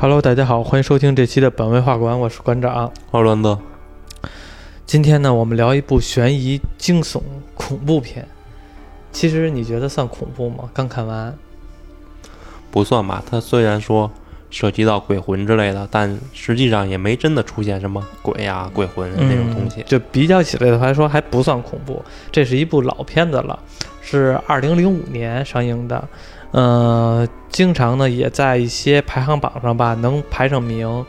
Hello，大家好，欢迎收听这期的本位画馆，我是馆长。奥伦德，今天呢，我们聊一部悬疑、惊悚、恐怖片。其实你觉得算恐怖吗？刚看完，不算吧？它虽然说涉及到鬼魂之类的，但实际上也没真的出现什么鬼呀、鬼魂那种东西。就比较起来的话来说，还不算恐怖。这是一部老片子了，是二零零五年上映的。呃，经常呢也在一些排行榜上吧能排上名，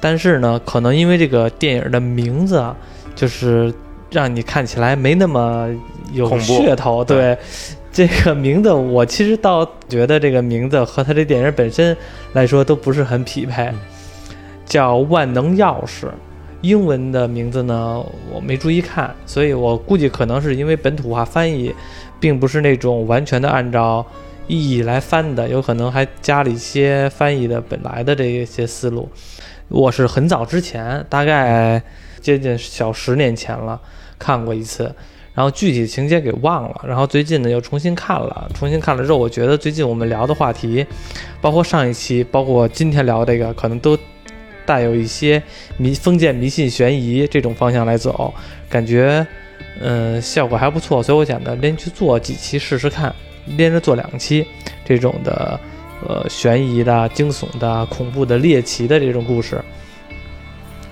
但是呢，可能因为这个电影的名字啊，就是让你看起来没那么有噱头。对，这个名字我其实倒觉得这个名字和他这电影本身来说都不是很匹配，叫《万能钥匙》。英文的名字呢，我没注意看，所以我估计可能是因为本土化翻译，并不是那种完全的按照意义来翻的，有可能还加了一些翻译的本来的这些思路。我是很早之前，大概接近小十年前了，看过一次，然后具体情节给忘了，然后最近呢又重新看了，重新看了之后，我觉得最近我们聊的话题，包括上一期，包括今天聊这个，可能都带有一些迷封建迷信、悬疑这种方向来走，感觉嗯效果还不错，所以我想呢连续做几期试试看，连着做两期这种的呃悬疑的、惊悚的、恐怖的、猎奇的这种故事，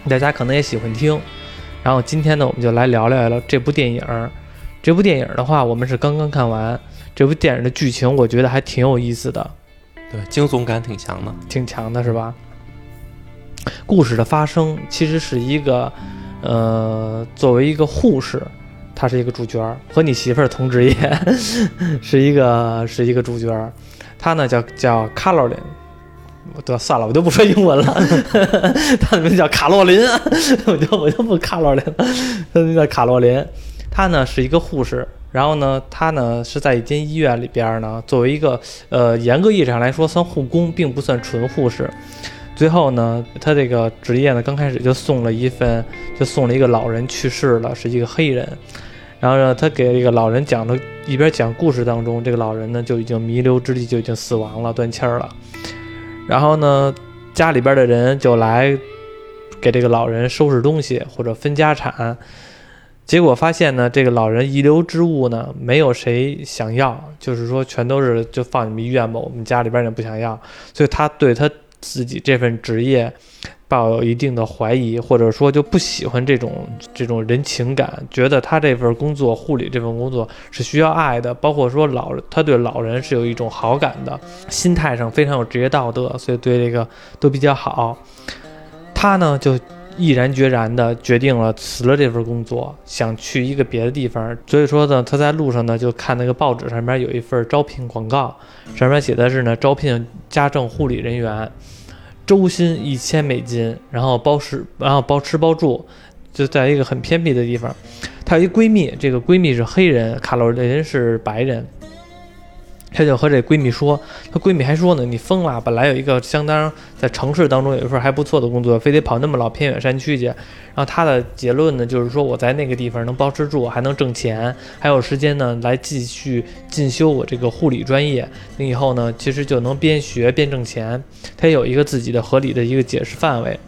大家可能也喜欢听。然后今天呢，我们就来聊聊聊这部电影儿。这部电影的话，我们是刚刚看完。这部电影的剧情，我觉得还挺有意思的。对，惊悚感挺强的。挺强的，是吧？故事的发生其实是一个，呃，作为一个护士，他是一个主角，和你媳妇儿同职业，是一个是一个主角儿。她呢叫叫卡罗琳，我得算了，我就不说英文了。他的名字叫卡洛琳，我就我就不卡洛琳了，他的名叫卡洛琳。他呢是一个护士，然后呢，他呢是在一间医院里边呢，作为一个呃严格意义上来说算护工，并不算纯护士。最后呢，他这个职业呢，刚开始就送了一份，就送了一个老人去世了，是一个黑人。然后呢，他给这个老人讲了，一边讲故事当中，这个老人呢就已经弥留之际就已经死亡了，断气儿了。然后呢，家里边的人就来给这个老人收拾东西或者分家产。结果发现呢，这个老人遗留之物呢，没有谁想要，就是说全都是就放你们医院吧，我们家里边人不想要，所以他对他自己这份职业抱有一定的怀疑，或者说就不喜欢这种这种人情感，觉得他这份工作护理这份工作是需要爱的，包括说老他对老人是有一种好感的，心态上非常有职业道德，所以对这个都比较好。他呢就毅然决然地决定了辞了这份工作，想去一个别的地方。所以说呢，他在路上呢就看那个报纸上面有一份招聘广告，上面写的是呢招聘家政护理人员，周薪一千美金，然后包吃，然后包吃包住，就在一个很偏僻的地方。她有一闺蜜，这个闺蜜是黑人，卡罗琳是白人。她就和这闺蜜说，她闺蜜还说呢，你疯了！本来有一个相当在城市当中有一份还不错的工作，非得跑那么老偏远山区去。然后她的结论呢，就是说我在那个地方能包吃住，还能挣钱，还有时间呢来继续进修我这个护理专业。那以后呢，其实就能边学边挣钱。她有一个自己的合理的一个解释范围，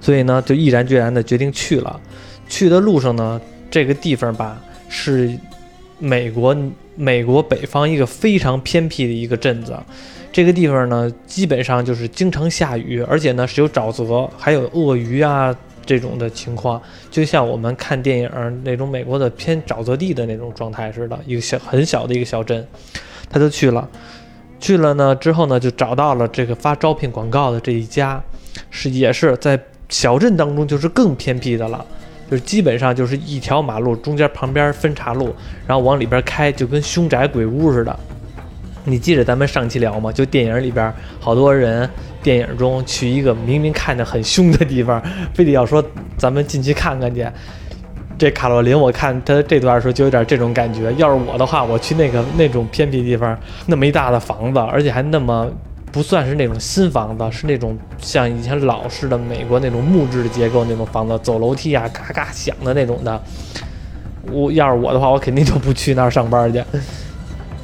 所以呢，就毅然决然的决定去了。去的路上呢，这个地方吧是美国美国北方一个非常偏僻的一个镇子。这个地方呢，基本上就是经常下雨，而且呢是有沼泽，还有鳄鱼啊这种的情况，就像我们看电影那种美国的偏沼泽地的那种状态似的，一个小很小的一个小镇，他就去了，去了呢之后呢，就找到了这个发招聘广告的这一家，是也是在小镇当中就是更偏僻的了。就是基本上就是一条马路中间旁边分岔路，然后往里边开，就跟凶宅鬼屋似的。你记得咱们上期聊吗？就电影里边好多人，电影中去一个明明看着很凶的地方，非得要说咱们进去看看去。这卡洛琳，我看他这段时候就有点这种感觉。要是我的话，我去那个那种偏僻地方，那么一大的房子，而且还那么不算是那种新房子，是那种像以前老式的美国那种木质的结构那种房子，走楼梯啊嘎嘎响的那种的。我要是我的话，我肯定就不去那儿上班去。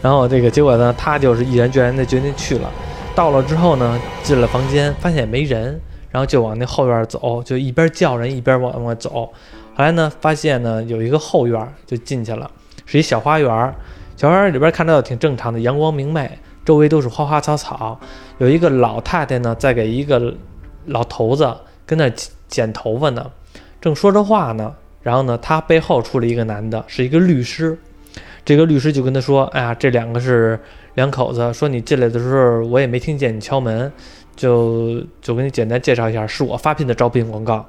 然后这个结果呢，他就是毅然决然的决定去了。到了之后呢，进了房间，发现没人，然后就往那后院走，就一边叫人一边往往外走。后来呢，发现呢有一个后院，就进去了，是一小花园。小花园里边看着挺正常的，阳光明媚，周围都是花花草草。有一个老太太呢，在给一个老头子跟那剪剪头发呢，正说着话呢。然后呢，他背后出了一个男的，是一个律师。这个律师就跟他说：“哎呀，这两个是两口子。说你进来的时候，我也没听见你敲门，就就给你简单介绍一下，是我发聘的招聘广告。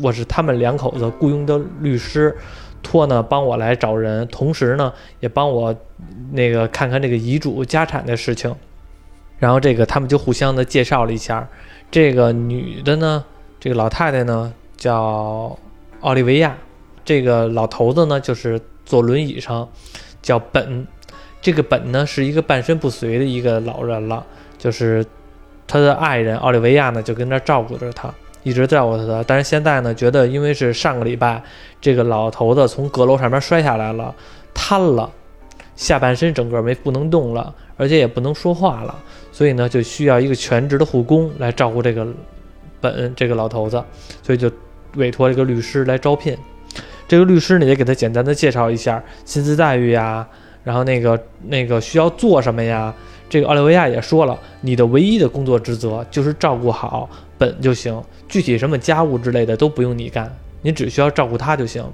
我是他们两口子雇佣的律师，托呢帮我来找人，同时呢也帮我那个看看这个遗嘱家产的事情。然后这个他们就互相的介绍了一下。这个女的呢，这个老太太呢叫奥利维亚。”这个老头子呢，就是坐轮椅上，叫本。这个本呢，是一个半身不遂的一个老人了。就是他的爱人奥利维亚呢，就跟那照顾着他，一直照顾他。但是现在呢，觉得因为是上个礼拜，这个老头子从阁楼上面摔下来了，瘫了，下半身整个没不能动了，而且也不能说话了，所以呢，就需要一个全职的护工来照顾这个本这个老头子，所以就委托这个律师来招聘。这个律师呢也给他简单的介绍一下薪资待遇呀，然后那个那个需要做什么呀？这个奥利维亚也说了，你的唯一的工作职责就是照顾好本就行，具体什么家务之类的都不用你干，你只需要照顾他就行。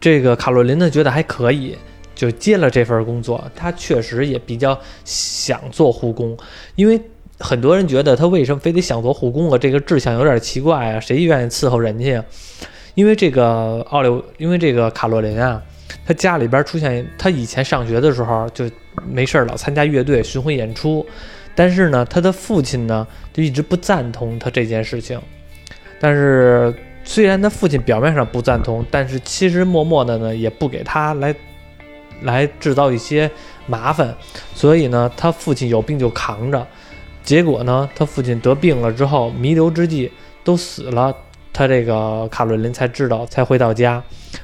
这个卡洛琳呢觉得还可以，就接了这份工作。他确实也比较想做护工，因为很多人觉得他为什么非得想做护工啊？这个志向有点奇怪啊，谁愿意伺候人家呀？因为这个奥利，因为这个卡洛琳啊，他家里边出现，他以前上学的时候就没事儿老参加乐队巡回演出，但是呢，他的父亲呢就一直不赞同他这件事情。但是虽然他父亲表面上不赞同，但是其实默默的呢也不给他来来制造一些麻烦。所以呢，他父亲有病就扛着，结果呢，他父亲得病了之后，弥留之际都死了。他这个卡洛琳才知道，才回到家。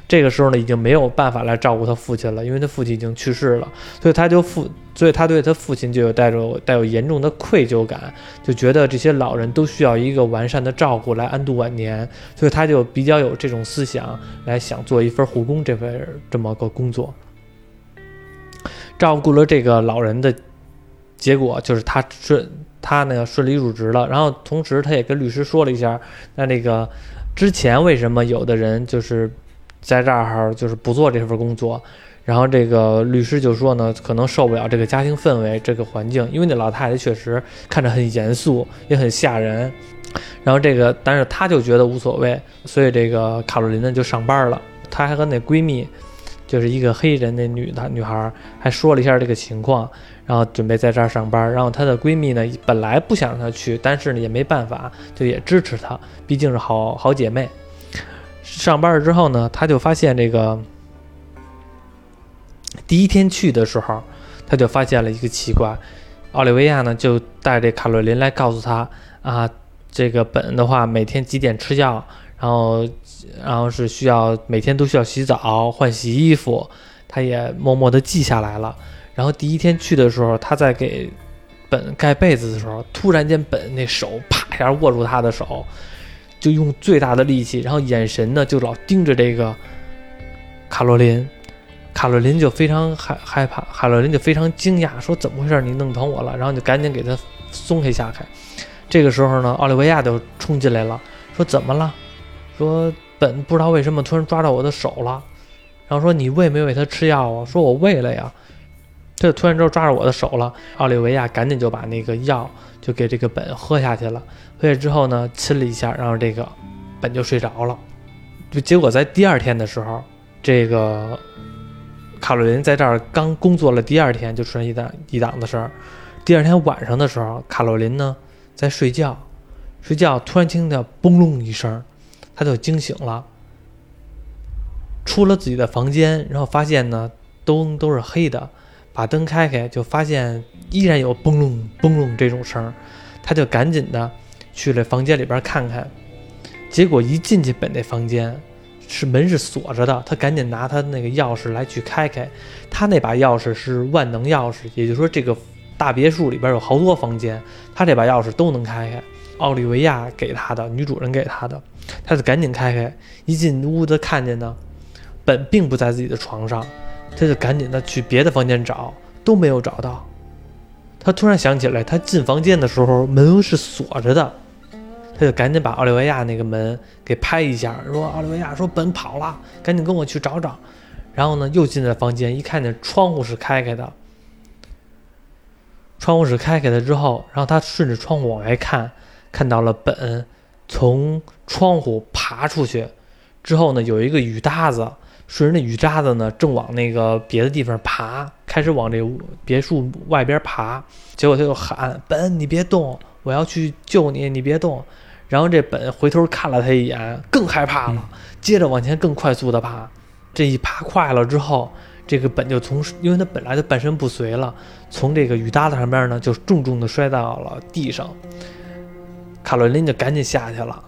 这个时候呢，已经没有办法来照顾他父亲了，因为他父亲已经去世了。所以他就父，所以他对他父亲就有带着带有严重的愧疚感，就觉得这些老人都需要一个完善的照顾来安度晚年。所以他就比较有这种思想，来想做一份护工这份这么个工作。照顾了这个老人的结果，就是他顺。他呢顺利入职了，然后同时他也跟律师说了一下，那那个之前为什么有的人就是在这儿就是不做这份工作，然后这个律师就说呢，可能受不了这个家庭氛围、这个环境，因为那老太太确实看着很严肃，也很吓人。然后这个，但是他就觉得无所谓，所以这个卡洛琳呢就上班了。她还和那闺蜜，就是一个黑人那女的女孩，还说了一下这个情况。然后准备在这儿上班，然后她的闺蜜呢，本来不想让她去，但是呢也没办法，就也支持她，毕竟是好好姐妹。上班了之后呢，她就发现这个第一天去的时候，他就发现了一个奇怪，奥利维亚呢就带着卡洛琳来告诉他啊，这个本的话每天几点吃药，然后然后是需要每天都需要洗澡换洗衣服，他也默默地记下来了。然后第一天去的时候，他在给本盖被子的时候，突然间本那手啪一下握住他的手，就用最大的力气，然后眼神呢就老盯着这个卡洛琳，卡洛琳就非常害害怕，卡洛琳就非常惊讶，说怎么回事？你弄疼我了？然后就赶紧给他松开下开。这个时候呢，奥利维亚就冲进来了，说怎么了？说本不知道为什么突然抓到我的手了，然后说你喂没喂他吃药啊？说我喂了呀。这突然之后抓着我的手了，奥利维亚赶紧就把那个药就给这个本喝下去了。喝下之后呢，亲了一下，然后这个本就睡着了。就结果在第二天的时候，这个卡洛琳在这儿刚工作了第二天，就出现一档一档的事儿。第二天晚上的时候，卡洛琳呢在睡觉，睡觉突然听到嘣隆一声，他就惊醒了，出了自己的房间，然后发现呢都都是黑的。把灯开开，就发现依然有嘣隆嘣隆这种声儿，他就赶紧的去了房间里边看看，结果一进去本那房间是门是锁着的，他赶紧拿他那个钥匙来去开开，他那把钥匙是万能钥匙，也就是说这个大别墅里边有好多房间，他这把钥匙都能开开。奥利维亚给他的，女主人给他的，他就赶紧开开。一进屋子看见呢，本并不在自己的床上，他就赶紧的去别的房间找，都没有找到。他突然想起来，他进房间的时候门是锁着的，他就赶紧把奥利维亚那个门给拍一下，说：“奥利维亚说本跑了，赶紧跟我去找找。”然后呢，又进了房间，一看见窗户是开开的。窗户是开开的之后，然后他顺着窗户往外看，看到了本从窗户爬出去，之后呢，有一个雨搭子，顺着那雨搭子呢，正往那个别的地方爬，开始往这别墅外边爬。结果他就喊：“本，你别动，我要去救你，你别动。”然后这本回头看了他一眼，更害怕了，接着往前更快速的爬。这一爬快了之后。这个本就从，因为他本来就半身不遂了，从这个雨搭子上边呢，就重重的摔到了地上。卡洛琳就赶紧下去了，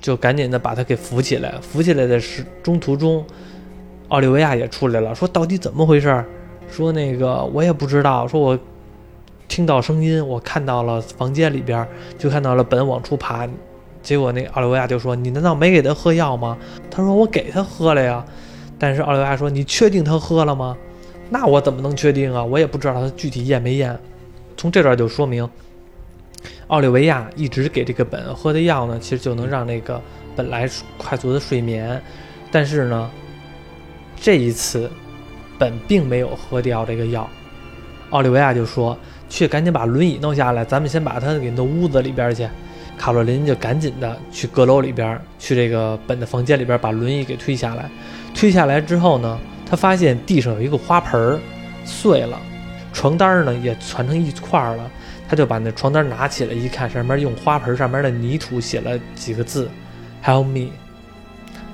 就赶紧的把他给扶起来。扶起来的是中途中，奥利维亚也出来了，说到底怎么回事？说那个我也不知道，说我听到声音，我看到了房间里边，就看到了本往出爬。结果那奥利维亚就说：“你难道没给他喝药吗？”他说：“我给他喝了呀。”但是奥利维亚说：“你确定他喝了吗？那我怎么能确定啊？我也不知道他具体验没验。从这段就说明，奥利维亚一直给这个本喝的药呢，其实就能让那个本来快速的睡眠。但是呢，这一次本并没有喝掉这个药。奥利维亚就说：‘去，赶紧把轮椅弄下来，咱们先把他给弄屋子里边去。’卡洛琳就赶紧的去阁楼里边，去这个本的房间里边，把轮椅给推下来。”推下来之后呢，他发现地上有一个花盆儿碎了，床单呢也攒成一块儿了。他就把那床单拿起来一看，上面用花盆上面的泥土写了几个字：“Help me，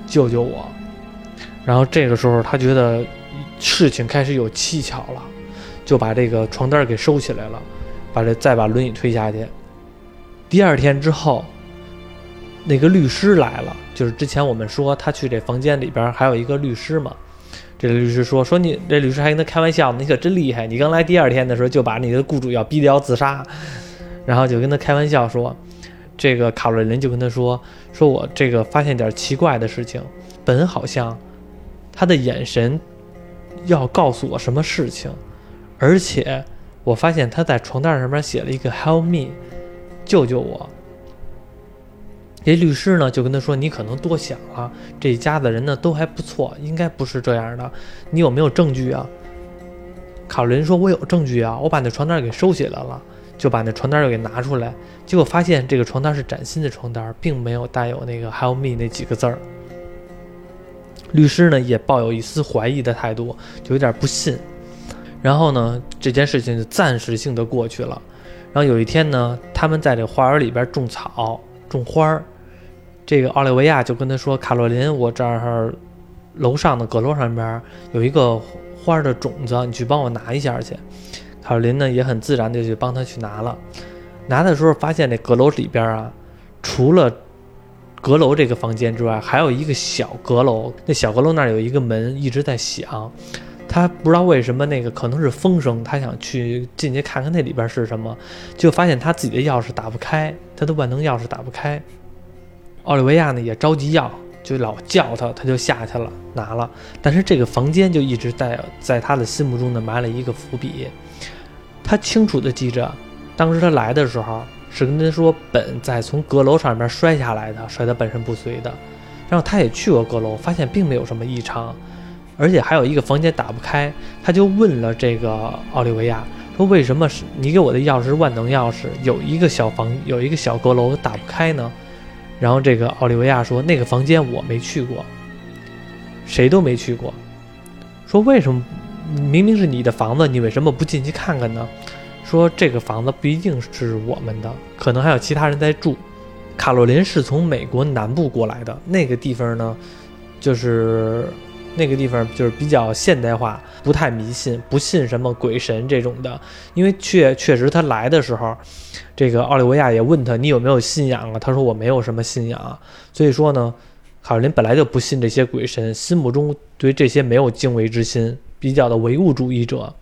救救我。”然后这个时候他觉得事情开始有蹊跷了，就把这个床单给收起来了，把这再把轮椅推下去。第二天之后。那个律师来了，就是之前我们说他去这房间里边还有一个律师嘛。这个律师说：“说你这律师还跟他开玩笑，你可真厉害！你刚来第二天的时候就把你的雇主要逼掉自杀，然后就跟他开玩笑说，这个卡洛琳就跟他说：说我这个发现点奇怪的事情，本好像他的眼神要告诉我什么事情，而且我发现他在床单上面写了一个 ‘Help me’，救救我。”这律师呢就跟他说：“你可能多想了，这一家子人呢都还不错，应该不是这样的。你有没有证据啊？”卡伦说：“我有证据啊，我把那床单给收起来了，就把那床单又给拿出来，结果发现这个床单是崭新的床单，并没有带有那个 ‘Help me’ 那几个字儿。”律师呢也抱有一丝怀疑的态度，就有点不信。然后呢，这件事情就暂时性的过去了。然后有一天呢，他们在这花园里边种草、种花儿。这个奥利维亚就跟他说：“卡洛琳，我这儿楼上的阁楼上边有一个花的种子，你去帮我拿一下去。”卡洛琳呢也很自然的就帮他去拿了。拿的时候发现这阁楼里边啊，除了阁楼这个房间之外，还有一个小阁楼。那小阁楼那儿有一个门一直在响，他不知道为什么那个可能是风声，他想去进去看看那里边是什么，就发现他自己的钥匙打不开，他的万能钥匙打不开。奥利维亚呢也着急要，就老叫他，他就下去了拿了。但是这个房间就一直在在他的心目中呢埋了一个伏笔。他清楚的记着，当时他来的时候是跟他说本在从阁楼上面摔下来的，摔得半身不遂的。然后他也去过阁楼，发现并没有什么异常，而且还有一个房间打不开。他就问了这个奥利维亚说：“为什么是你给我的钥匙是万能钥匙，有一个小房有一个小阁楼打不开呢？”然后这个奥利维亚说：“那个房间我没去过，谁都没去过。说为什么明明是你的房子，你为什么不进去看看呢？说这个房子不一定是我们的，可能还有其他人在住。卡洛琳是从美国南部过来的，那个地方呢，就是那个地方就是比较现代化，不太迷信，不信什么鬼神这种的。因为确确实他来的时候。”这个奥利维亚也问他：“你有没有信仰啊？”他说：“我没有什么信仰。”所以说呢，卡尔林本来就不信这些鬼神，心目中对这些没有敬畏之心，比较的唯物主义者。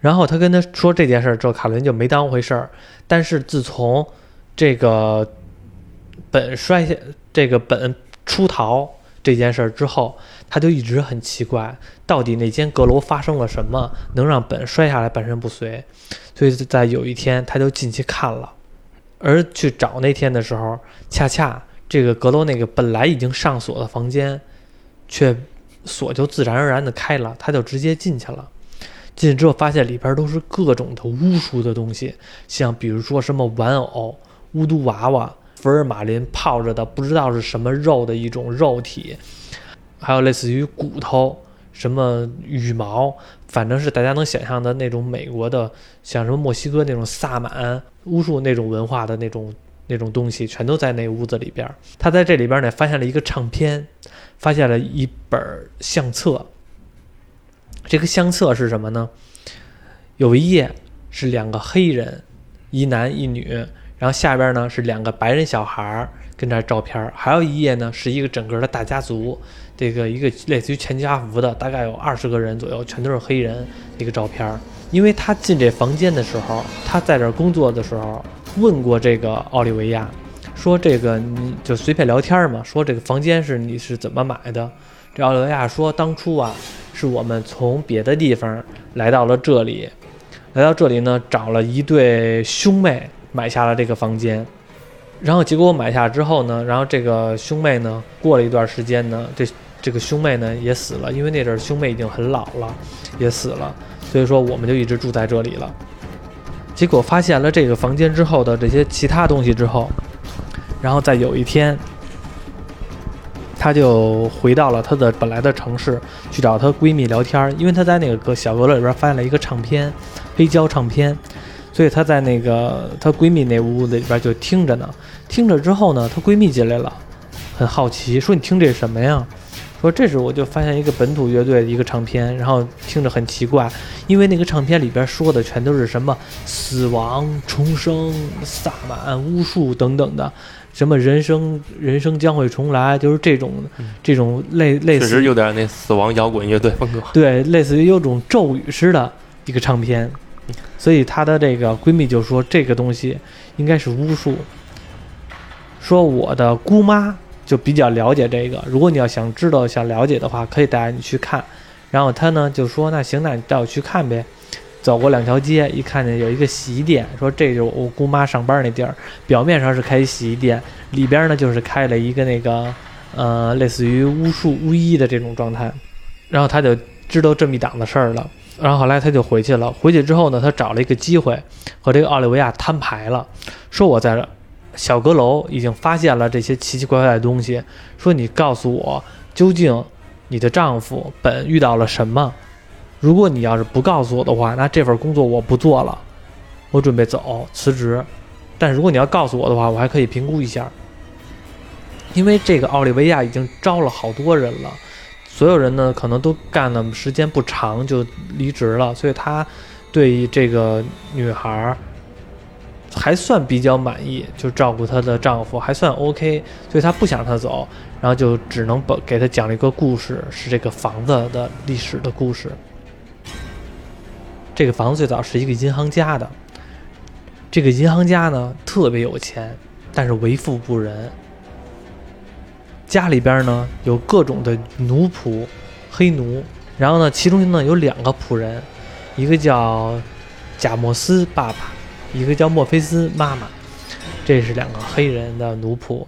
然后他跟他说这件事儿之后，卡伦就没当回事儿。但是自从这个本摔下，这个本出逃这件事儿之后，他就一直很奇怪，到底那间阁楼发生了什么，能让本摔下来半身不遂。所以在有一天，他就进去看了，而去找那天的时候，恰恰这个阁楼那个本来已经上锁的房间，却锁就自然而然的开了，他就直接进去了。进去之后，发现里边都是各种的巫术的东西，像比如说什么玩偶、巫毒娃娃、福尔马林泡着的不知道是什么肉的一种肉体，还有类似于骨头、什么羽毛，反正是大家能想象的那种美国的，像什么墨西哥那种萨满巫术那种文化的那种那种东西，全都在那屋子里边。他在这里边呢，发现了一个唱片，发现了一本相册。这个相册是什么呢？有一页是两个黑人，一男一女，然后下边呢是两个白人小孩儿跟这照片儿，还有一页呢是一个整个的大家族，这个一个类似于全家福的，大概有二十个人左右，全都是黑人一个照片儿。因为他进这房间的时候，他在这工作的时候问过这个奥利维亚，说这个你就随便聊天嘛，说这个房间是你是怎么买的？这奥利维亚说当初啊。是我们从别的地方来到了这里，来到这里呢，找了一对兄妹买下了这个房间，然后结果买下之后呢，然后这个兄妹呢，过了一段时间呢，这这个兄妹呢也死了，因为那阵兄妹已经很老了，也死了，所以说我们就一直住在这里了。结果发现了这个房间之后的这些其他东西之后，然后在有一天。她就回到了她的本来的城市，去找她闺蜜聊天，因为她在那个小阁楼里边发现了一个唱片，黑胶唱片，所以她在那个她闺蜜那屋子里边就听着呢。听着之后呢，她闺蜜进来了，很好奇，说：“你听这是什么呀？”说：“这是我就发现一个本土乐队的一个唱片，然后听着很奇怪，因为那个唱片里边说的全都是什么死亡、重生、萨满、巫术等等的。”什么人生人生将会重来，就是这种这种类类似，确实有点那死亡摇滚乐队风格。对，类似于有种咒语似的一个唱片，所以她的这个闺蜜就说这个东西应该是巫术。说我的姑妈就比较了解这个，如果你要想知道想了解的话，可以带你去看。然后她呢就说那行，那你带我去看呗。走过两条街，一看见有一个洗衣店，说这就是我姑妈上班那地儿。表面上是开洗衣店，里边呢就是开了一个那个，呃，类似于巫术巫医的这种状态。然后他就知道这么一档子事儿了。然后后来他就回去了。回去之后呢，他找了一个机会和这个奥利维亚摊牌了，说我在小阁楼已经发现了这些奇奇怪怪的东西。说你告诉我，究竟你的丈夫本遇到了什么？如果你要是不告诉我的话，那这份工作我不做了，我准备走辞职。但如果你要告诉我的话，我还可以评估一下。因为这个奥利维亚已经招了好多人了，所有人呢可能都干的时间不长就离职了，所以他对于这个女孩还算比较满意，就照顾她的丈夫还算 OK，所以他不想让她走，然后就只能把给她讲了一个故事，是这个房子的历史的故事。这个房子最早是一个银行家的，这个银行家呢特别有钱，但是为富不仁。家里边呢有各种的奴仆、黑奴，然后呢其中呢有两个仆人，一个叫贾莫斯爸爸，一个叫墨菲斯妈妈，这是两个黑人的奴仆。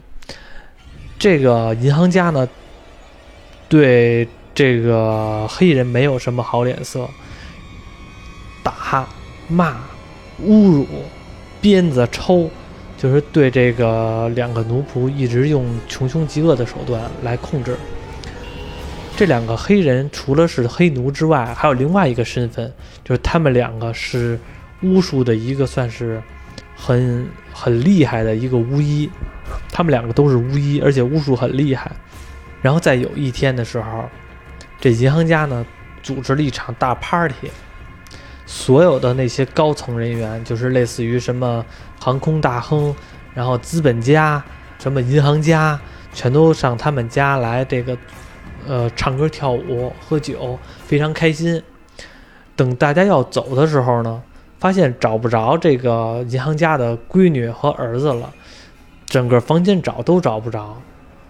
这个银行家呢对这个黑人没有什么好脸色。打、骂、侮辱、鞭子、抽，就是对这个两个奴仆一直用穷凶极恶的手段来控制。这两个黑人除了是黑奴之外，还有另外一个身份，就是他们两个是巫术的一个算是很很厉害的一个巫医。他们两个都是巫医，而且巫术很厉害。然后在有一天的时候，这银行家呢组织了一场大 party。所有的那些高层人员，就是类似于什么航空大亨，然后资本家，什么银行家，全都上他们家来这个，呃，唱歌跳舞喝酒，非常开心。等大家要走的时候呢，发现找不着这个银行家的闺女和儿子了，整个房间找都找不着，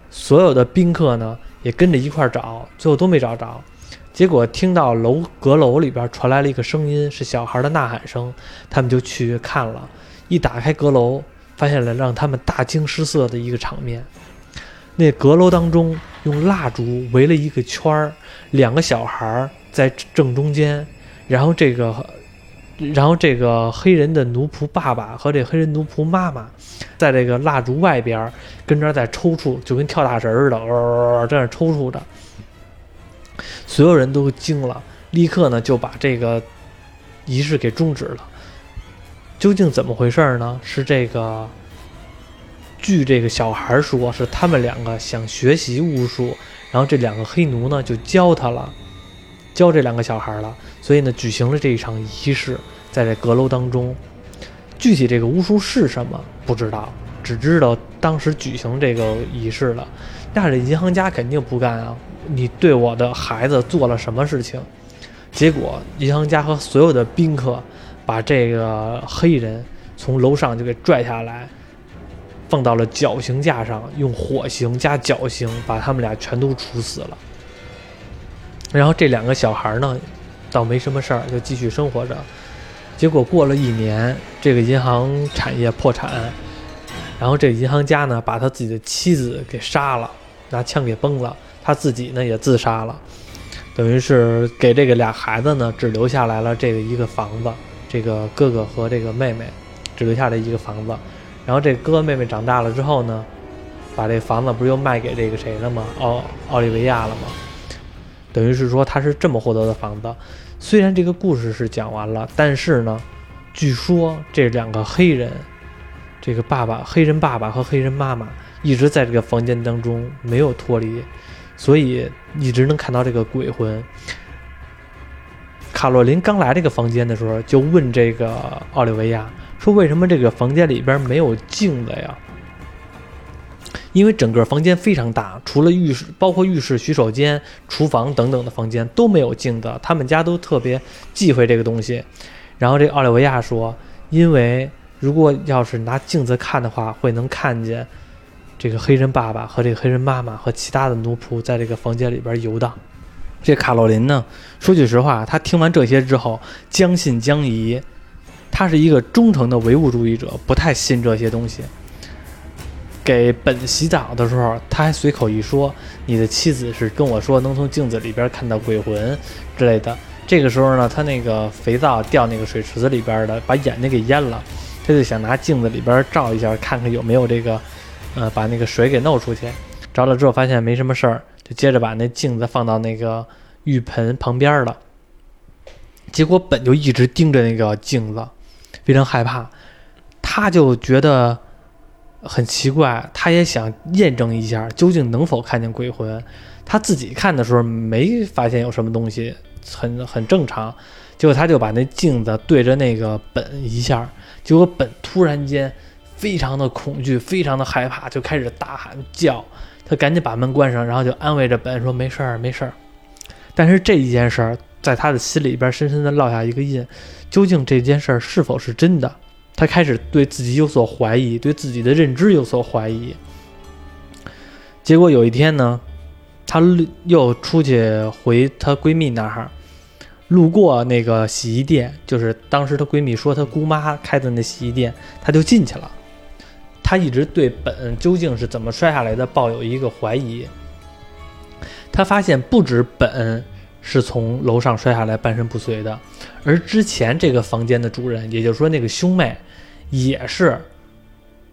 所有的宾客呢也跟着一块儿找，最后都没找着。结果听到楼阁楼里边传来了一个声音，是小孩的呐喊声，他们就去看了。一打开阁楼，发现了让他们大惊失色的一个场面。那阁楼当中用蜡烛围了一个圈儿，两个小孩在正中间，然后这个，然后这个黑人的奴仆爸爸和这黑人奴仆妈妈，在这个蜡烛外边跟这在抽搐，就跟跳大神似的，呃，在那抽搐着。所有人都惊了，立刻呢就把这个仪式给终止了。究竟怎么回事呢？是这个，据这个小孩说，是他们两个想学习巫术，然后这两个黑奴呢就教他了，教这两个小孩了，所以呢举行了这一场仪式，在这阁楼当中。具体这个巫术是什么不知道，只知道当时举行这个仪式了。那这银行家肯定不干啊！你对我的孩子做了什么事情？结果银行家和所有的宾客把这个黑人从楼上就给拽下来，放到了绞刑架上，用火刑加绞刑把他们俩全都处死了。然后这两个小孩呢，倒没什么事儿，就继续生活着。结果过了一年，这个银行产业破产，然后这银行家呢，把他自己的妻子给杀了，拿枪给崩了。他自己呢也自杀了，等于是给这个俩孩子呢只留下来了这个一个房子，这个哥哥和这个妹妹只留下了一个房子。然后这哥哥妹妹长大了之后呢，把这房子不是又卖给这个谁了吗？奥奥利维亚了吗？等于是说他是这么获得的房子。虽然这个故事是讲完了，但是呢，据说这两个黑人，这个爸爸黑人爸爸和黑人妈妈一直在这个房间当中没有脱离。所以一直能看到这个鬼魂。卡洛琳刚来这个房间的时候，就问这个奥利维亚说：“为什么这个房间里边没有镜子呀？”因为整个房间非常大，除了浴室，包括浴室、洗手间、厨房等等的房间都没有镜子。他们家都特别忌讳这个东西。然后这奥利维亚说：“因为如果要是拿镜子看的话，会能看见。”这个黑人爸爸和这个黑人妈妈和其他的奴仆在这个房间里边游荡。这卡洛琳呢，说句实话，他听完这些之后将信将疑。他是一个忠诚的唯物主义者，不太信这些东西。给本洗澡的时候，他还随口一说：“你的妻子是跟我说能从镜子里边看到鬼魂之类的。”这个时候呢，他那个肥皂掉那个水池子里边的，把眼睛给淹了。他就想拿镜子里边照一下，看看有没有这个。呃，把那个水给弄出去，着了之后发现没什么事儿，就接着把那镜子放到那个浴盆旁边了。结果本就一直盯着那个镜子，非常害怕，他就觉得很奇怪，他也想验证一下究竟能否看见鬼魂。他自己看的时候没发现有什么东西，很很正常。结果他就把那镜子对着那个本一下，结果本突然间。非常的恐惧，非常的害怕，就开始大喊叫。他赶紧把门关上，然后就安慰着本说：“没事儿，没事儿。”但是这一件事儿在他的心里边深深的烙下一个印。究竟这件事儿是否是真的？他开始对自己有所怀疑，对自己的认知有所怀疑。结果有一天呢，她又出去回她闺蜜那儿，路过那个洗衣店，就是当时她闺蜜说她姑妈开的那洗衣店，她就进去了。他一直对本究竟是怎么摔下来的抱有一个怀疑。他发现不止本是从楼上摔下来半身不遂的，而之前这个房间的主人，也就是说那个兄妹，也是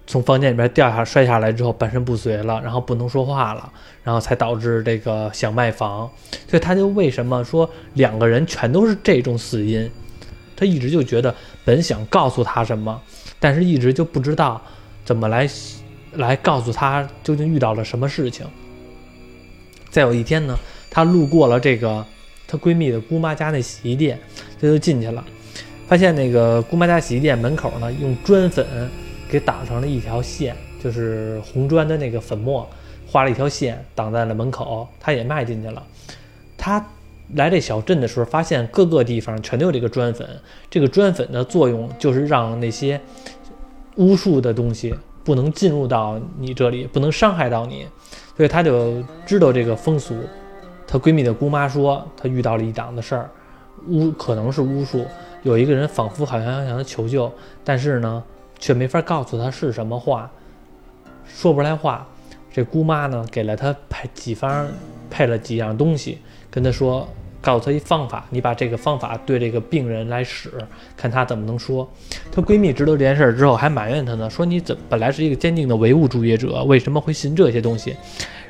从房间里面掉下摔下来之后半身不遂了，然后不能说话了，然后才导致这个想卖房。所以他就为什么说两个人全都是这种死因？他一直就觉得本想告诉他什么，但是一直就不知道。怎么来，来告诉她究竟遇到了什么事情？再有一天呢，她路过了这个她闺蜜的姑妈家那洗衣店，她就进去了，发现那个姑妈家洗衣店门口呢，用砖粉给挡成了一条线，就是红砖的那个粉末，画了一条线挡在了门口，她也迈进去了。她来这小镇的时候，发现各个地方全都有这个砖粉。这个砖粉的作用就是让那些巫术的东西不能进入到你这里，不能伤害到你。所以她就知道这个风俗。她闺蜜的姑妈说，她遇到了一档子事儿，巫可能是巫术。有一个人仿佛好像要向她求救，但是呢，却没法告诉她是什么话，说不出来话。这姑妈呢，给了她配几方，配了几样东西，跟她说，告诉她一方法，你把这个方法对这个病人来使，看她怎么能说。她闺蜜知道这件事之后，还埋怨她呢，说你怎本来是一个坚定的唯物主义者，为什么会信这些东西？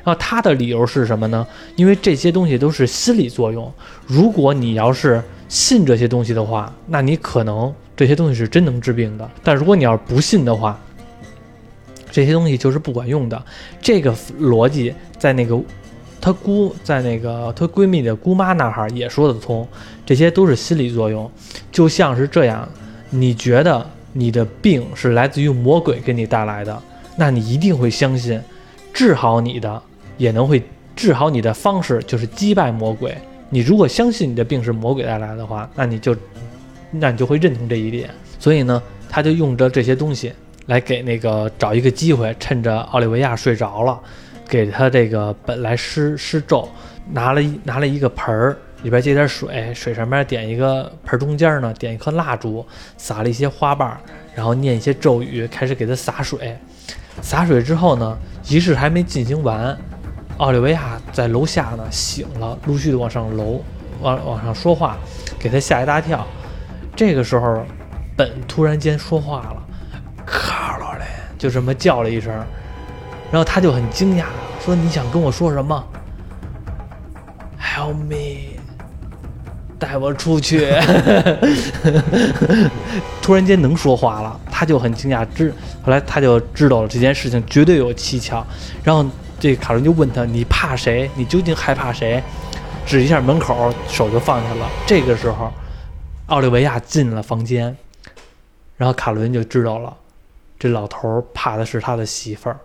然后她的理由是什么呢？因为这些东西都是心理作用，如果你要是信这些东西的话，那你可能这些东西是真能治病的。但如果你要是不信的话，这些东西就是不管用的。这个逻辑在那个她姑在那个她闺蜜的姑妈那儿也说得通。这些都是心理作用，就像是这样，你觉得你的病是来自于魔鬼给你带来的，那你一定会相信，治好你的也能会治好你的方式就是击败魔鬼。你如果相信你的病是魔鬼带来的话，那你就那你就会认同这一点。所以呢，他就用着这些东西。来给那个找一个机会，趁着奥利维亚睡着了，给他这个本来施施咒，拿了一拿了一个盆儿，里边接点水，水上面点一个盆中间呢点一颗蜡烛，撒了一些花瓣，然后念一些咒语，开始给他洒水。洒水之后呢，仪式还没进行完，奥利维亚在楼下呢醒了，陆续的往上楼往往上说话，给他吓一大跳。这个时候，本突然间说话了。卡罗琳就这么叫了一声，然后他就很惊讶，说：“你想跟我说什么？”“Help me，带我出去。”突然间能说话了，他就很惊讶。知后来他就知道了这件事情绝对有蹊跷。然后这卡伦就问他：“你怕谁？你究竟害怕谁？”指一下门口，手就放下了。这个时候，奥利维亚进了房间，然后卡伦就知道了。这老头儿怕的是他的媳妇儿，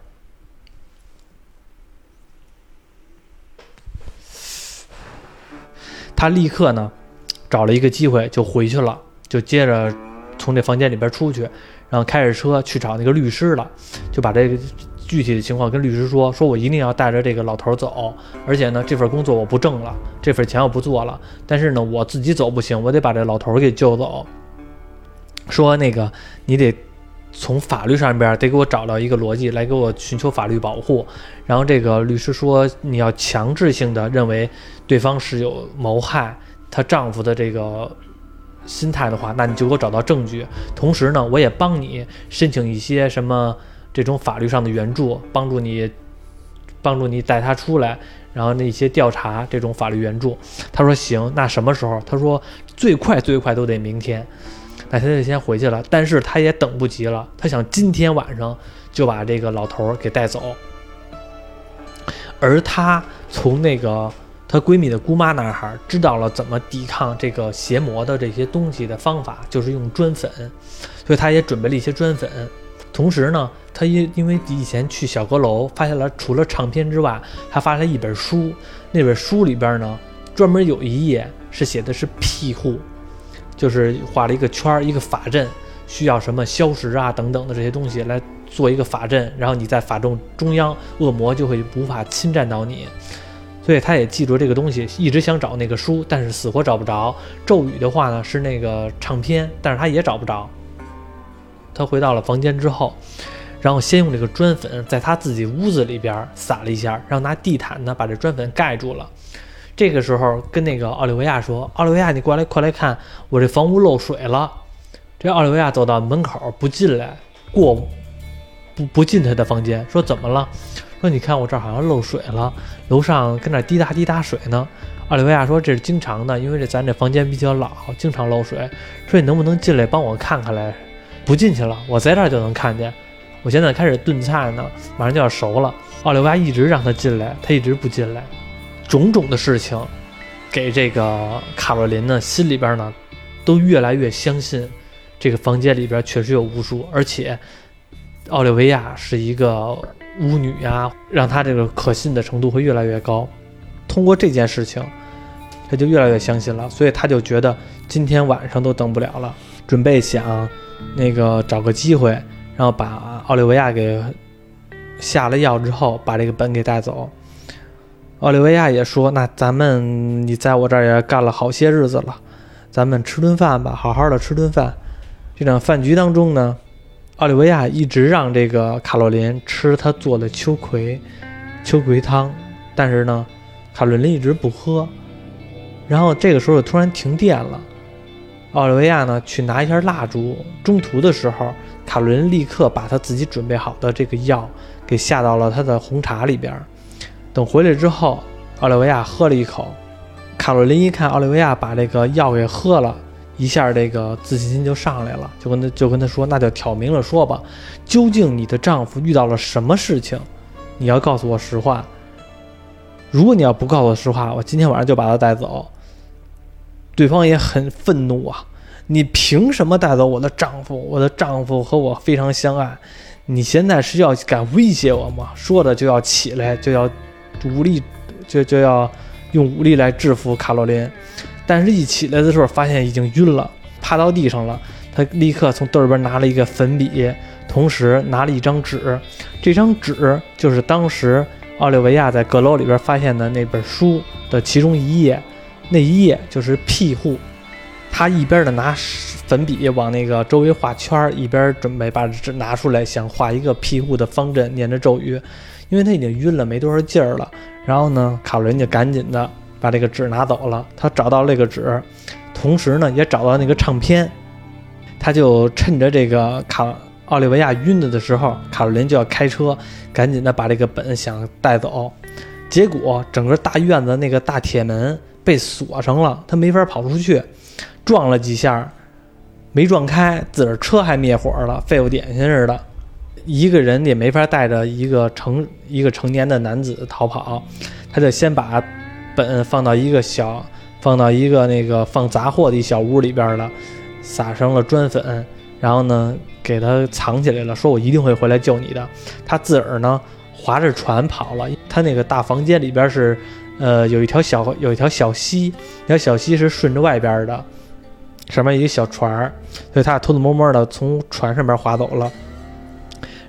他立刻呢找了一个机会就回去了，就接着从这房间里边出去，然后开着车去找那个律师了，就把这个具体的情况跟律师说，说我一定要带着这个老头走，而且呢这份工作我不挣了，这份钱我不做了，但是呢我自己走不行，我得把这老头给救走。说那个你得。从法律上边得给我找到一个逻辑来给我寻求法律保护，然后这个律师说你要强制性的认为对方是有谋害她丈夫的这个心态的话，那你就给我找到证据。同时呢，我也帮你申请一些什么这种法律上的援助，帮助你帮助你带他出来，然后那些调查这种法律援助。他说行，那什么时候？他说最快最快都得明天。那他就先回去了，但是他也等不及了，他想今天晚上就把这个老头儿给带走。而他从那个她闺蜜的姑妈那儿知道了怎么抵抗这个邪魔的这些东西的方法，就是用砖粉，所以他也准备了一些砖粉。同时呢，他因因为以前去小阁楼发现了，除了唱片之外，还发现了一本书，那本书里边呢，专门有一页是写的是庇护。就是画了一个圈儿，一个法阵，需要什么消食啊等等的这些东西来做一个法阵，然后你在法阵中央，恶魔就会无法侵占到你。所以他也记住这个东西，一直想找那个书，但是死活找不着。咒语的话呢是那个唱片，但是他也找不着。他回到了房间之后，然后先用这个砖粉在他自己屋子里边撒了一下，让拿地毯呢把这砖粉盖住了。这个时候跟那个奥利维亚说：“奥利维亚，你过来，快来看，我这房屋漏水了。”这奥利维亚走到门口不进来，过不不进他的房间，说：“怎么了？”说：“你看我这儿好像漏水了，楼上跟那滴答滴答水呢。”奥利维亚说：“这是经常的，因为这咱这房间比较老，经常漏水。说你能不能进来帮我看看来？”不进去了，我在这儿就能看见。我现在开始炖菜呢，马上就要熟了。奥利维亚一直让他进来，他一直不进来。种种的事情，给这个卡洛琳呢心里边呢，都越来越相信，这个房间里边确实有巫术，而且奥利维亚是一个巫女呀，让她这个可信的程度会越来越高。通过这件事情，他就越来越相信了，所以他就觉得今天晚上都等不了了，准备想那个找个机会，然后把奥利维亚给下了药之后，把这个本给带走。奥利维亚也说：“那咱们你在我这儿也干了好些日子了，咱们吃顿饭吧，好好的吃顿饭。”这场饭局当中呢，奥利维亚一直让这个卡洛琳吃他做的秋葵秋葵汤，但是呢，卡洛琳一直不喝。然后这个时候突然停电了，奥利维亚呢去拿一下蜡烛，中途的时候，卡洛琳立刻把他自己准备好的这个药给下到了他的红茶里边。等回来之后，奥利维亚喝了一口，卡洛琳一看奥利维亚把这个药给喝了，一下这个自信心就上来了，就跟他就跟他说：“那就挑明了说吧，究竟你的丈夫遇到了什么事情？你要告诉我实话。如果你要不告诉我实话，我今天晚上就把他带走。”对方也很愤怒啊！你凭什么带走我的丈夫？我的丈夫和我非常相爱，你现在是要敢威胁我吗？说着就要起来，就要。武力就就要用武力来制服卡洛琳，但是一起来的时候发现已经晕了，趴到地上了。他立刻从兜里边拿了一个粉笔，同时拿了一张纸。这张纸就是当时奥利维亚在阁楼里边发现的那本书的其中一页，那一页就是庇护。他一边的拿粉笔往那个周围画圈，一边准备把纸拿出来，想画一个庇护的方阵，念着咒语。因为他已经晕了，没多少劲儿了。然后呢，卡洛琳就赶紧的把这个纸拿走了。他找到那个纸，同时呢，也找到那个唱片。他就趁着这个卡奥利维亚晕了的时候，卡洛琳就要开车，赶紧的把这个本想带走。结果整个大院子那个大铁门被锁上了，他没法跑出去。撞了几下，没撞开，自个儿车还灭火了，废物点心似的。一个人也没法带着一个成一个成年的男子逃跑，他就先把本放到一个小放到一个那个放杂货的一小屋里边了，撒上了砖粉，然后呢给他藏起来了，说我一定会回来救你的。他自个儿呢划着船跑了，他那个大房间里边是呃有一条小有一条小溪，那小溪是顺着外边的，上面一个小船，所以他偷偷摸摸的从船上边划走了。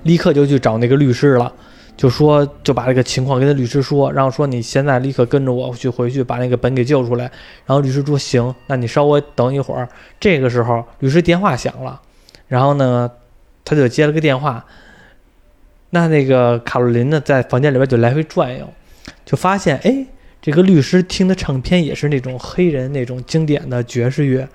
立刻就去找那个律师了，就说就把这个情况跟他律师说，然后说你现在立刻跟着我去回去把那个本给救出来。然后律师说行，那你稍微等一会儿。这个时候律师电话响了，然后呢他就接了个电话。那那个卡洛琳呢在房间里边就来回转悠，就发现哎这个律师听的唱片也是那种黑人那种经典的爵士乐，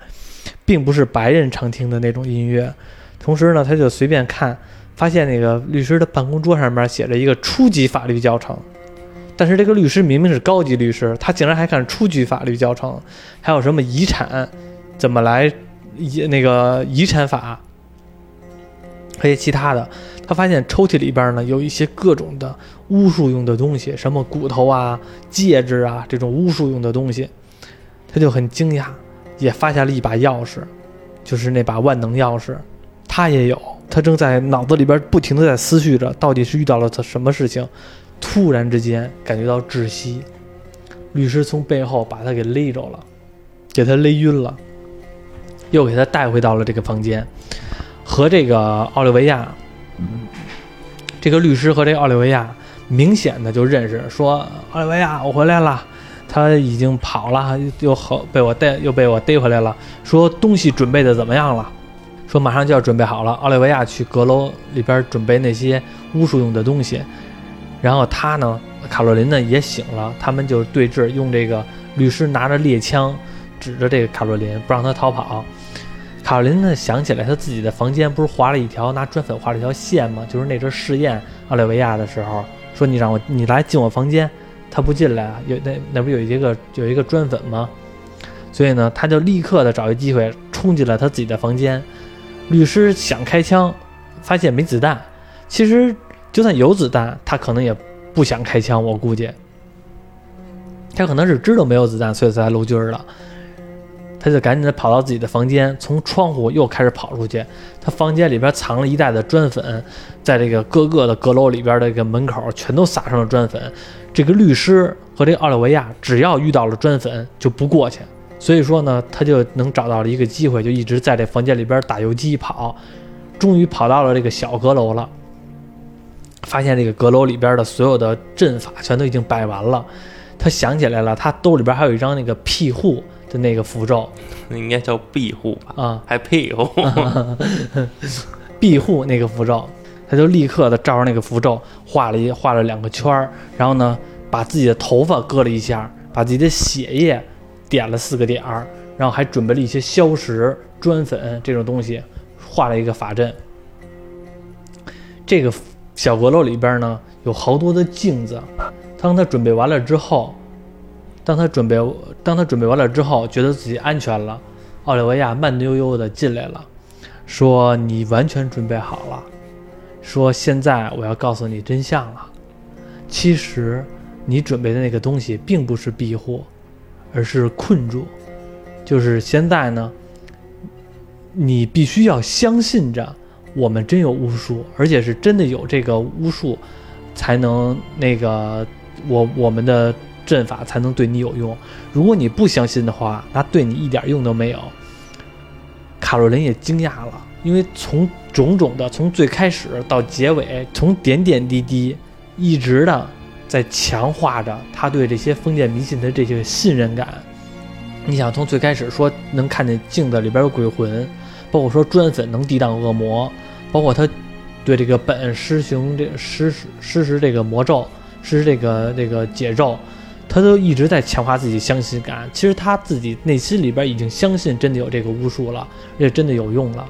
并不是白人常听的那种音乐。同时呢他就随便看。发现那个律师的办公桌上面写着一个初级法律教程，但是这个律师明明是高级律师，他竟然还看初级法律教程，还有什么遗产，怎么来遗那个遗产法，还有其他的。他发现抽屉里边呢有一些各种的巫术用的东西，什么骨头啊、戒指啊这种巫术用的东西，他就很惊讶，也发现了一把钥匙，就是那把万能钥匙，他也有。他正在脑子里边不停的在思绪着，到底是遇到了他什么事情，突然之间感觉到窒息，律师从背后把他给勒着了，给他勒晕了，又给他带回到了这个房间，和这个奥利维亚，这个律师和这奥利维亚明显的就认识，说奥利维亚我回来了，他已经跑了，又好被我带又被我逮回来了，说东西准备的怎么样了？说马上就要准备好了，奥利维亚去阁楼里边准备那些巫术用的东西，然后他呢，卡洛琳呢也醒了，他们就对峙，用这个律师拿着猎枪指着这个卡洛琳，不让他逃跑。卡洛琳呢想起来，他自己的房间不是划了一条拿砖粉画了一条线吗？就是那阵试验奥利维亚的时候，说你让我你来进我房间，他不进来啊，有那那不有一个有一个砖粉吗？所以呢，他就立刻的找一机会冲进了他自己的房间。律师想开枪，发现没子弹。其实就算有子弹，他可能也不想开枪。我估计，他可能是知道没有子弹，所以才漏军儿了。他就赶紧的跑到自己的房间，从窗户又开始跑出去。他房间里边藏了一袋的砖粉，在这个各个的阁楼里边的一个门口全都撒上了砖粉。这个律师和这个奥利维亚只要遇到了砖粉就不过去，所以说呢，他就能找到了一个机会，就一直在这房间里边打游击跑，终于跑到了这个小阁楼了。发现这个阁楼里边的所有的阵法全都已经摆完了，他想起来了，他兜里边还有一张那个庇护的那个符咒那应该叫庇护吧？啊，还庇护？庇护那个符咒，他就立刻的照着那个符咒画了一画了两个圈儿，然后呢，把自己的头发割了一下，把自己的血液点了四个点儿，然后还准备了一些硝石、砖粉这种东西，画了一个法阵。这个小阁楼里边呢，有好多的镜子。当他准备完了之后，当他准备当他准备完了之后，觉得自己安全了，奥利维亚慢悠悠的进来了。说你完全准备好了，说现在我要告诉你真相了。其实你准备的那个东西并不是庇护，而是困住。就是现在呢，你必须要相信着我们真有巫术，而且是真的有这个巫术，才能那个我我们的阵法才能对你有用。如果你不相信的话，那对你一点用都没有。卡洛琳也惊讶了，因为从种种的，从最开始到结尾，从点点滴滴，一直的在强化着他对这些封建迷信的这些信任感。你想，从最开始说能看见镜子里边有鬼魂，包括说砖粉能抵挡恶魔，包括他对这个本施行这施施施施这个魔咒，施施这个这个解咒。他都一直在强化自己相信感，其实他自己内心里边已经相信真的有这个巫术了，而且真的有用了，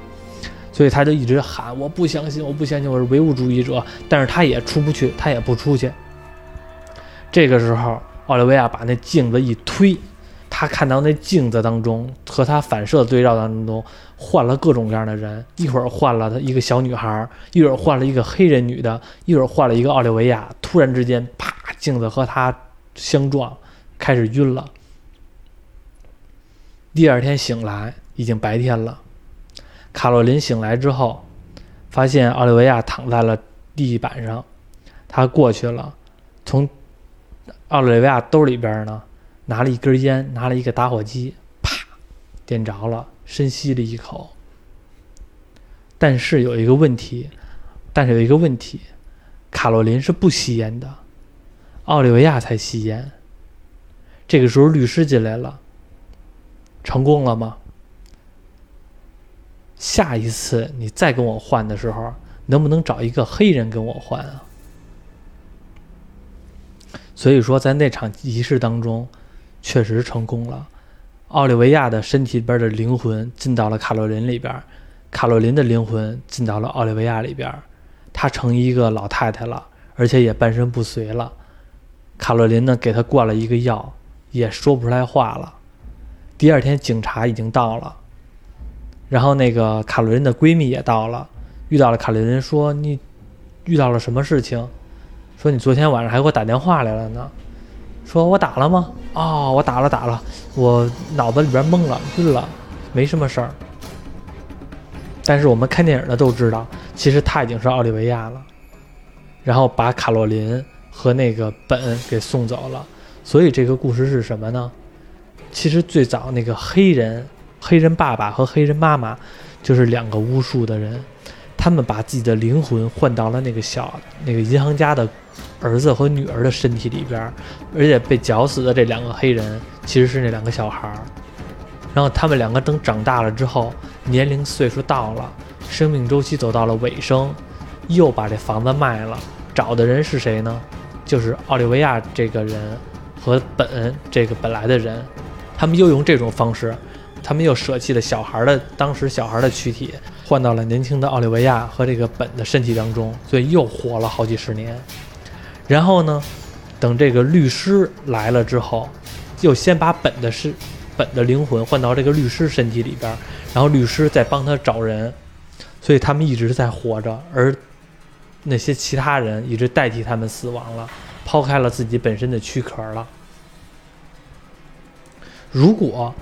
所以他就一直喊：“我不相信，我不相信，我是唯物主义者。”但是他也出不去，他也不出去。这个时候，奥利维亚把那镜子一推，他看到那镜子当中和他反射对照当中换了各种各样的人，一会儿换了他一个小女孩，一会儿换了一个黑人女的，一会儿换了一个奥利维亚。突然之间，啪，镜子和他。相撞，开始晕了。第二天醒来，已经白天了。卡洛琳醒来之后，发现奥利维亚躺在了地板上。他过去了，从奥利维亚兜里边呢拿了一根烟，拿了一个打火机，啪，点着了，深吸了一口。但是有一个问题，但是有一个问题，卡洛琳是不吸烟的。奥利维亚才吸烟。这个时候，律师进来了。成功了吗？下一次你再跟我换的时候，能不能找一个黑人跟我换啊？所以说，在那场仪式当中，确实成功了。奥利维亚的身体里边的灵魂进到了卡洛琳里边，卡洛琳的灵魂进到了奥利维亚里边，她成一个老太太了，而且也半身不遂了。卡洛琳呢，给他灌了一个药，也说不出来话了。第二天，警察已经到了，然后那个卡洛琳的闺蜜也到了，遇到了卡洛琳，说：“你遇到了什么事情？说你昨天晚上还给我打电话来了呢。说我打了吗？哦，我打了，打了，我脑子里边懵了，晕了，没什么事儿。但是我们看电影的都知道，其实他已经是奥利维亚了，然后把卡洛琳。”和那个本给送走了，所以这个故事是什么呢？其实最早那个黑人黑人爸爸和黑人妈妈就是两个巫术的人，他们把自己的灵魂换到了那个小那个银行家的儿子和女儿的身体里边，而且被绞死的这两个黑人其实是那两个小孩儿。然后他们两个等长大了之后，年龄岁数到了，生命周期走到了尾声，又把这房子卖了，找的人是谁呢？就是奥利维亚这个人和本这个本来的人，他们又用这种方式，他们又舍弃了小孩的当时小孩的躯体，换到了年轻的奥利维亚和这个本的身体当中，所以又活了好几十年。然后呢，等这个律师来了之后，又先把本的是本的灵魂换到这个律师身体里边，然后律师再帮他找人，所以他们一直在活着，而。那些其他人一直代替他们死亡了，抛开了自己本身的躯壳了。如果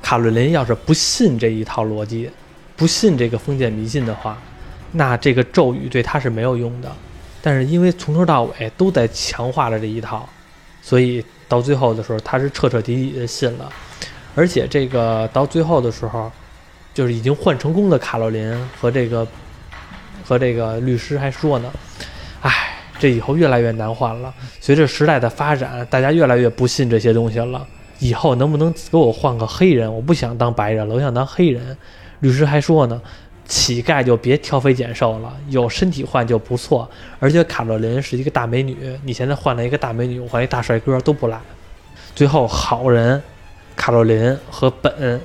卡洛琳要是不信这一套逻辑，不信这个封建迷信的话，那这个咒语对他是没有用的。但是因为从头到尾都在强化了这一套，所以到最后的时候，他是彻彻底底的信了。而且这个到最后的时候，就是已经换成功的卡洛琳和这个和这个律师还说呢，哎，这以后越来越难换了。随着时代的发展，大家越来越不信这些东西了。以后能不能给我换个黑人？我不想当白人了，我想当黑人。律师还说呢，乞丐就别挑肥拣瘦了，有身体换就不错。而且卡洛琳是一个大美女，你现在换了一个大美女，我换一大帅哥都不赖。最后好人卡洛琳和本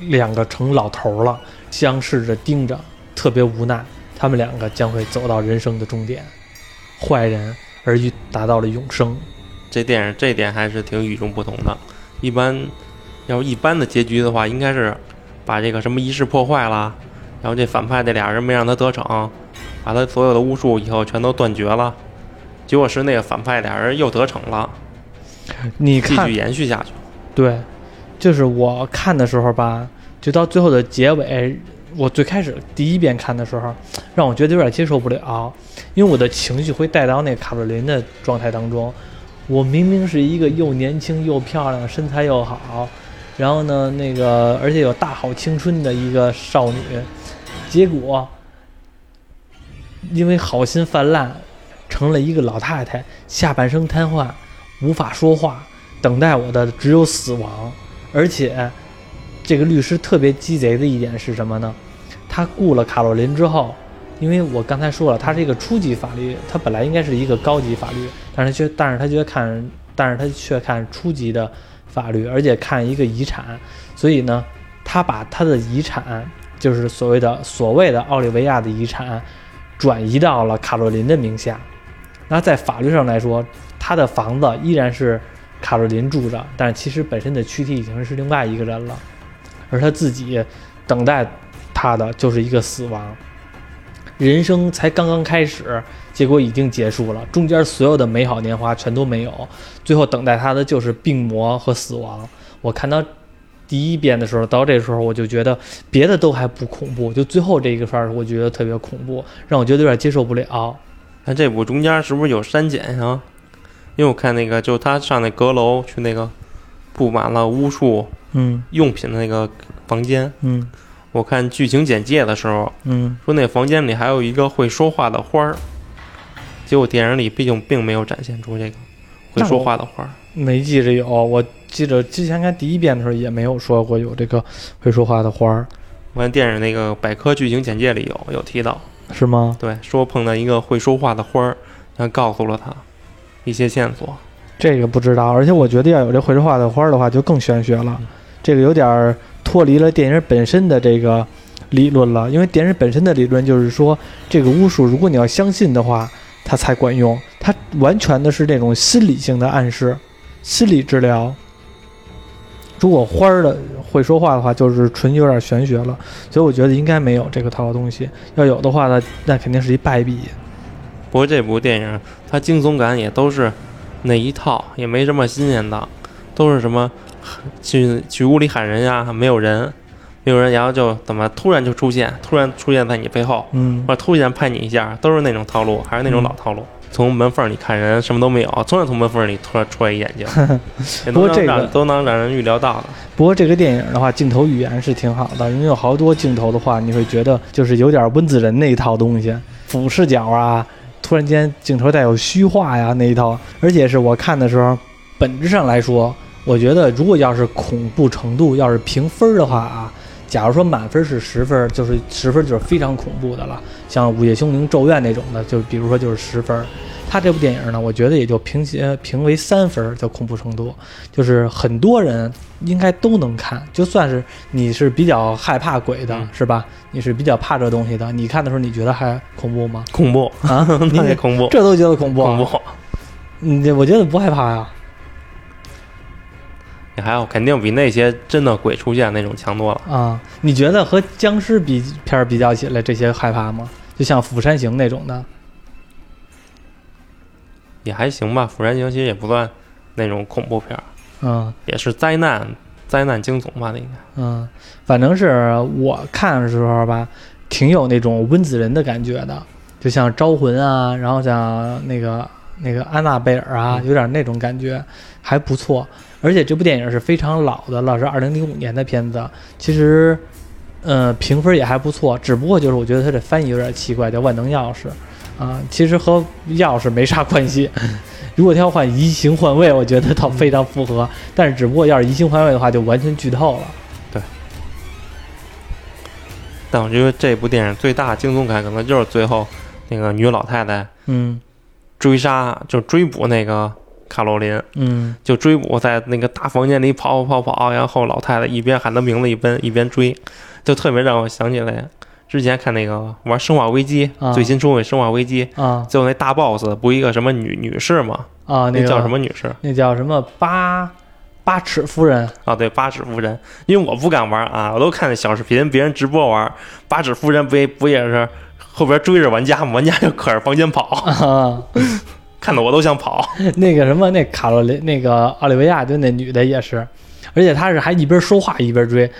两个成老头了，相视着盯着，特别无奈。他们两个将会走到人生的终点，坏人而与达到了永生。这电影这点还是挺与众不同的。一般要是一般的结局的话，应该是把这个什么仪式破坏了，然后这反派这俩人没让他得逞，把他所有的巫术以后全都断绝了。结果是那个反派俩人又得逞了，你看继续，延续下去。对，就是我看的时候吧，就到最后的结尾，我最开始第一遍看的时候，让我觉得有点接受不了，因为我的情绪会带到那卡洛琳的状态当中。我明明是一个又年轻又漂亮、身材又好，然后呢，那个而且有大好青春的一个少女，结果因为好心泛滥，成了一个老太太，下半身瘫痪，无法说话，等待我的只有死亡。而且，这个律师特别鸡贼的一点是什么呢？他雇了卡洛琳之后，因为我刚才说了，他是一个初级法律，他本来应该是一个高级法律，但是却但是他却看，但是他却看初级的法律，而且看一个遗产，所以呢，他把他的遗产，就是所谓的所谓的奥利维亚的遗产，转移到了卡洛琳的名下。那在法律上来说，他的房子依然是卡洛琳住着，但是其实本身的躯体已经是另外一个人了，而他自己等待他的就是一个死亡。人生才刚刚开始，结果已经结束了，中间所有的美好年华全都没有，最后等待他的就是病魔和死亡。我看到第一遍的时候，到这时候我就觉得别的都还不恐怖，就最后这一个事儿，我觉得特别恐怖，让我觉得有点接受不了。那这部中间是不是有删减啊？因为我看那个，就他上那阁楼去那个布满了巫术嗯用品的那个房间，嗯我看剧情简介的时候嗯，说那房间里还有一个会说话的花儿，结果电影里毕竟并没有展现出这个会说话的花儿。没记着有，我记着之前看第一遍的时候也没有说过有这个会说话的花儿，我看电影那个百科剧情简介里有有提到，是吗？对，说碰到一个会说话的花儿，然后告诉了他一些线索。这个不知道，而且我觉得要有这会说话的花儿的话，就更玄学了。这个有点脱离了电影本身的这个理论了，因为电影本身的理论就是说，这个巫术如果你要相信的话，它才管用。它完全的是那种心理性的暗示，心理治疗。如果花儿的会说话的话，就是纯有点玄学了。所以我觉得应该没有这个套东西。要有的话呢，那肯定是一败笔。不过这部电影它惊悚感也都是那一套，也没什么新鲜的，都是什么去去屋里喊人呀，没有人，没有人，然后就怎么突然就出现，突然出现在你背后，嗯或者突然拍你一下，都是那种套路，还是那种嗯老套路。从门缝里看人，什么都没有，突然从门缝里突然出来一眼睛，也都能不过这个让都能让人预料到的。不过这个电影的话，镜头语言是挺好的，因为有好多镜头的话，你会觉得就是有点温子仁那一套东西，俯视角啊，突然间镜头带有虚化呀那一套，而且是我看的时候，本质上来说，我觉得如果要是恐怖程度要是评分的话啊，假如说满分是十分，就是十分就是非常恐怖的了，像《午夜凶铃》《咒怨》那种的，就比如说就是十分。他这部电影呢，我觉得也就评呃评为三分叫恐怖程度，就是很多人应该都能看，就算是你是比较害怕鬼的，嗯是吧？你是比较怕这东西的，你看的时候你觉得还恐怖吗？恐怖，啊，你 那也恐怖，这都觉得恐怖？啊恐怖。嗯，我觉得不害怕呀。也还要，肯定比那些真的鬼出现那种强多了。啊，你觉得和僵尸比片儿比较起来，这些害怕吗？就像《釜山行》那种的，也还行吧，《釜山行》其实也不算那种恐怖片儿，嗯也是灾难、灾难惊悚吧，那应该。嗯，反正是我看的时候吧，挺有那种温子仁的感觉的，就像《招魂》啊，然后像那个那个安娜贝尔啊，有点那种感觉，还不错。而且这部电影是非常老的了，是二零零五年的片子。其实，呃，评分也还不错，只不过就是我觉得它的翻译有点奇怪，叫万能钥匙啊，其实和钥匙没啥关系。如果他要换移形换位，我觉得倒非常符合。但是，只不过要是移形换位的话，就完全剧透了。对但我觉得这部电影最大的惊悚感，可能就是最后那个女老太太嗯追杀，就追捕那个卡罗琳，嗯就追捕在那个大房间里跑跑跑跑，然后老太太一边喊她名字一边一边追，就特别让我想起来之前看那个玩《生化危机》啊最新出的《生化危机》，啊最后那大 boss 不一个什么女女士吗？啊，那个叫什？么女士？那叫什么八八尺夫人？啊，对，八尺夫人。因为我不敢玩啊，我都看小视频，别人直播玩八尺夫人不也不也是后边追着玩家吗？玩家就可着房间跑，啊，看得我都想跑。那个什么，那卡洛琳，那个奥利维亚，就那女的也是，而且她是还一边说话一边追。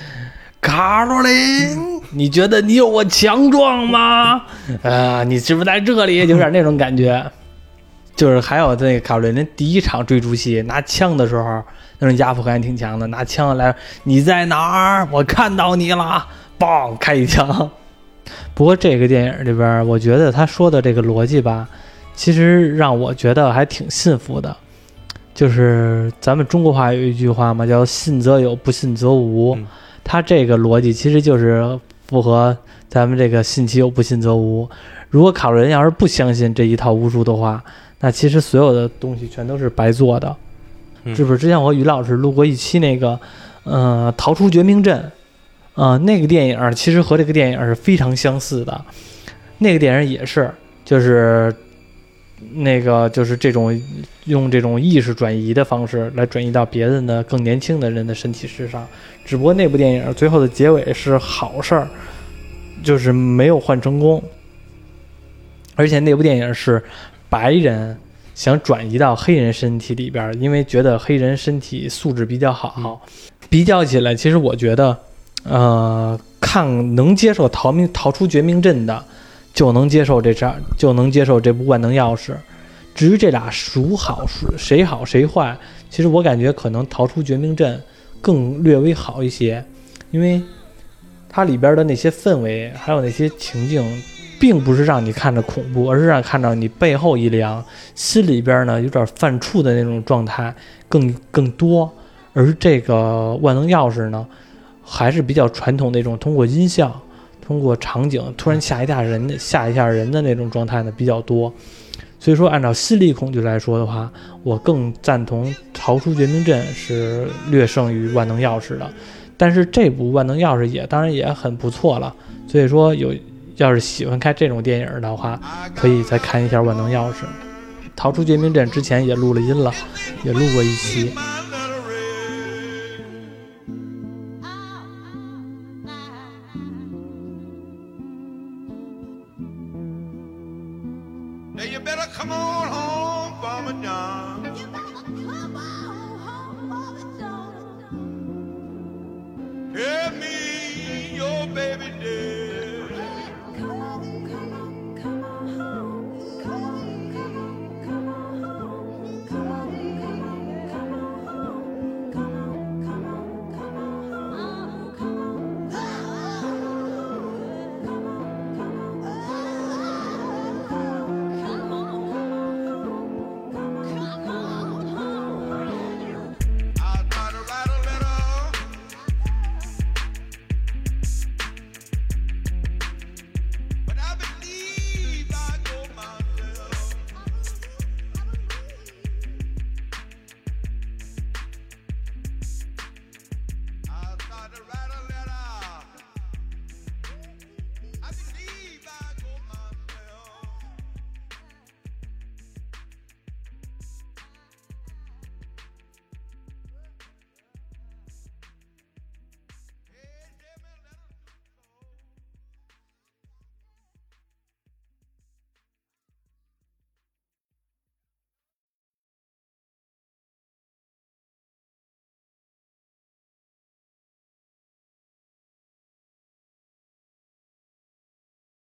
卡洛琳，你觉得你有我强壮吗？啊，你是不是在这里？有点那种感觉。就是还有那个卡洛琳第一场追逐戏拿枪的时候，那种压迫感挺强的。拿枪来，你在哪儿？我看到你了，嘣，开一枪。不过这个电影里边，我觉得他说的这个逻辑吧，其实让我觉得还挺信服的。就是咱们中国话有一句话嘛，叫“信则有，不信则无”嗯。他这个逻辑其实就是符合咱们这个“信其有，不信则无”。如果卡洛琳要是不相信这一套巫术的话，那其实所有的东西全都是白做的。嗯是不是？之前我和于老师录过一期那个，呃，逃出绝命镇，呃，那个电影其实和这个电影是非常相似的。那个电影也是，就是那个就是这种用这种意识转移的方式来转移到别人的更年轻的人的身体身上。只不过那部电影最后的结尾是好事儿，就是没有换成功。而且那部电影是白人想转移到黑人身体里边，因为觉得黑人身体素质比较好。比较起来，其实我觉得，呃，看能接受逃命逃出绝命镇的，就能接受这场，就能接受这部万能钥匙。至于这俩孰好孰谁好谁坏，其实我感觉可能逃出绝命镇更略微好一些，因为它里边的那些氛围还有那些情境，并不是让你看着恐怖，而是让看到你背后一凉，心里边呢有点犯怵的那种状态更更多。而这个万能钥匙呢，还是比较传统那种通过音效、通过场景突然吓一下人吓一下人的那种状态呢比较多。所以说，按照心理恐惧来说的话，我更赞同逃出绝命镇是略胜于万能钥匙的。但是这部万能钥匙也当然也很不错了。所以说有要是喜欢看这种电影的话，可以再看一下万能钥匙。逃出绝命镇之前也录了音了，也录过一期。Now you better come on home, Farmer John.